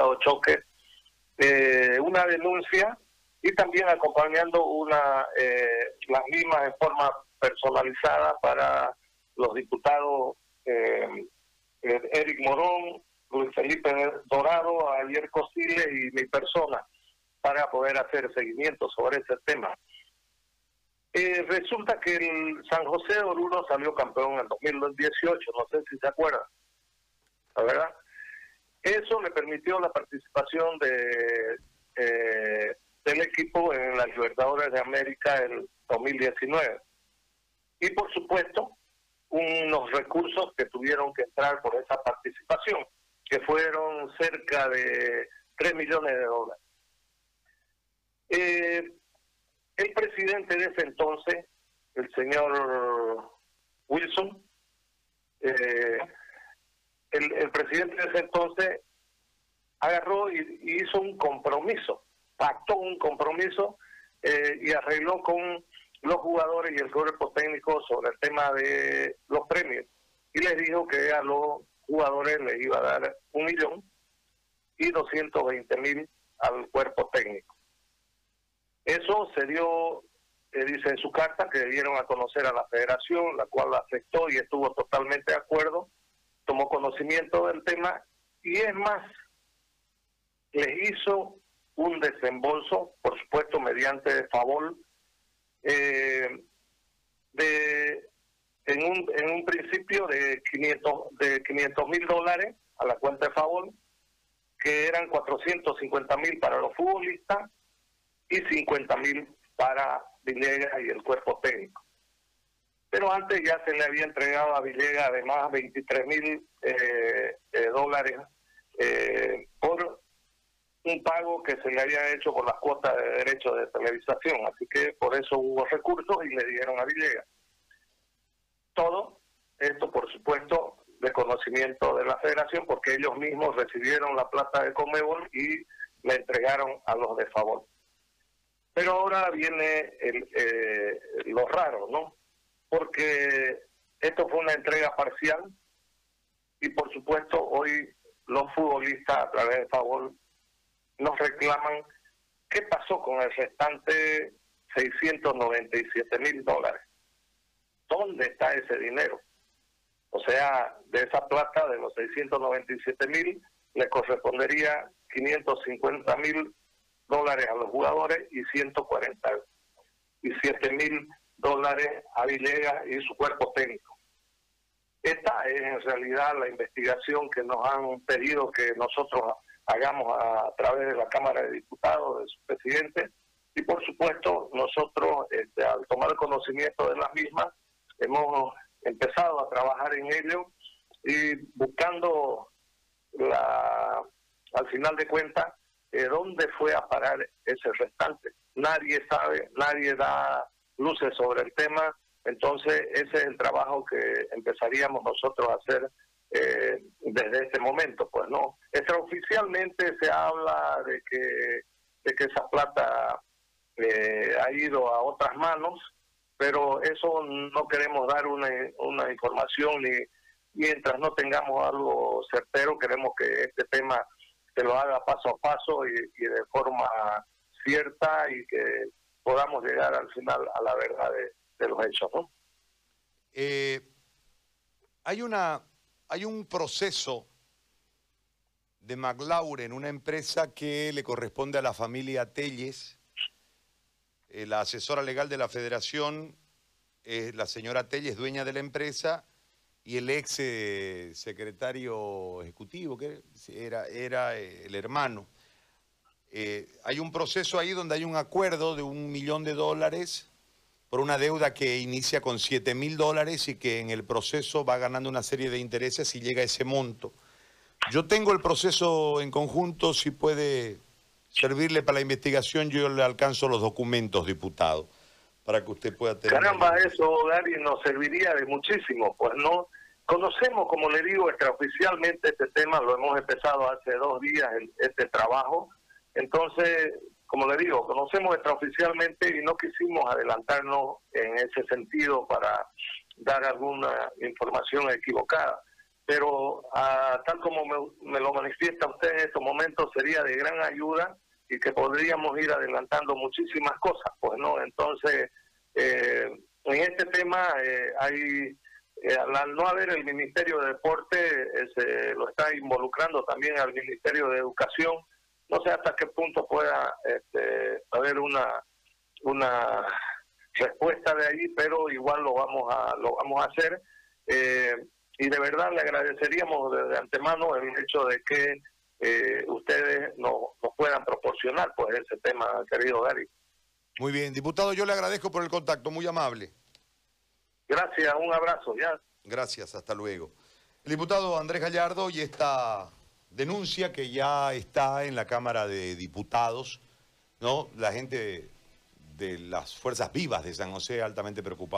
diputado Choque, eh, una denuncia y también acompañando una eh, las mismas en forma personalizada para los diputados eh, Eric Morón, Luis Felipe Dorado, Javier Cosile y mi persona para poder hacer seguimiento sobre ese tema. Eh, resulta que el San José de Oruro salió campeón en 2018, no sé si se acuerdan, ¿la verdad? Eso le permitió la participación de eh, del equipo en las Libertadores de América en 2019. Y por supuesto, unos recursos que tuvieron que entrar por esa participación, que fueron cerca de 3 millones de dólares. Eh, el presidente de ese entonces, el señor Wilson, eh, el, presidente de ese entonces agarró y, hizo un compromiso, pactó un compromiso eh, y arregló con los jugadores y el cuerpo técnico sobre el tema de los premios. Y les dijo que a los jugadores les iba a dar un millón y 220 mil al cuerpo técnico. Eso se dio, eh, dice en su carta, que dieron a conocer a la federación, la cual la aceptó y estuvo totalmente de acuerdo, tomó conocimiento del tema y es más, les hizo un desembolso, por supuesto mediante favor, eh, de en un, en un principio de 500 de 500 mil dólares a la cuenta de favor, que eran 450 mil para los futbolistas y 50 mil para Villegas y el cuerpo técnico. Pero antes ya se le había entregado a Villegas además 23 mil eh, eh, dólares eh, por un pago que se le había hecho por las cuotas de derechos de televisación. Así que por eso hubo recursos y le dieron a Villegas. Todo esto, por supuesto, de conocimiento de la federación, porque ellos mismos recibieron la plata de Comebol y le entregaron a los de favor. Pero ahora viene el, eh, lo raro, ¿no? Porque esto fue una entrega parcial y por supuesto hoy los futbolistas a través de favor nos reclaman qué pasó con el restante 697 mil dólares. ¿Dónde está ese dinero? O sea, de esa plata de los 697 mil le correspondería 550 mil dólares a los jugadores y 147 mil dólares a Villegas y su cuerpo técnico. Esta es en realidad la investigación que nos han pedido que nosotros hagamos a, través de la Cámara de Diputados, de su presidente, y por supuesto nosotros este, al tomar conocimiento de las mismas hemos empezado a trabajar en ello y buscando al final de cuentas eh, dónde fue a parar ese restante. Nadie sabe, nadie da luces sobre el tema, entonces ese es el trabajo que empezaríamos nosotros a hacer eh, desde este momento, pues no. Extraoficialmente se habla de que, de que esa plata eh, ha ido a otras manos, pero eso no queremos dar una, una información ni mientras no tengamos algo certero, queremos que este tema se lo haga paso a paso y, de forma cierta y que podamos llegar al final a la verdad de, los hechos, ¿no? Eh, hay una hay un proceso de McLaurin, una empresa que le corresponde a la familia Telles. Eh, la asesora legal de la federación es la señora Telles, dueña de la empresa, y el ex eh, secretario ejecutivo, que era, era el hermano. Hay un proceso ahí donde hay un acuerdo de un millón de dólares por una deuda que inicia con 7 mil dólares y que en el proceso va ganando una serie de intereses y llega a ese monto. Yo tengo el proceso en conjunto, si puede servirle para la investigación, yo le alcanzo los documentos, diputado, para que usted pueda tener... Caramba, eso, Gary, nos serviría de muchísimo, pues no... Conocemos, como le digo, extraoficialmente este tema, lo hemos empezado hace dos días, este trabajo. Entonces, como le digo, conocemos extraoficialmente y no quisimos adelantarnos en ese sentido para dar alguna información equivocada. pero ah, tal como me, lo manifiesta usted en estos momentos, sería de gran ayuda y que podríamos ir adelantando muchísimas cosas, pues, ¿no? Entonces, eh, en este tema eh, hay, eh, al no haber el Ministerio de Deporte, se lo está involucrando también al Ministerio de Educación, no sé hasta qué punto pueda este, haber una una respuesta de ahí, pero igual lo vamos a lo vamos a hacer. Eh, y de verdad le agradeceríamos desde antemano el hecho de que eh, ustedes nos, puedan proporcionar pues ese tema, querido Gary. Muy bien, diputado, yo le agradezco por el contacto, muy amable. Gracias, un abrazo, ya. Gracias, hasta luego. El diputado Andrés Gallardo y esta denuncia que ya está en la Cámara de Diputados, ¿no? La gente de las fuerzas vivas de San José altamente preocupada.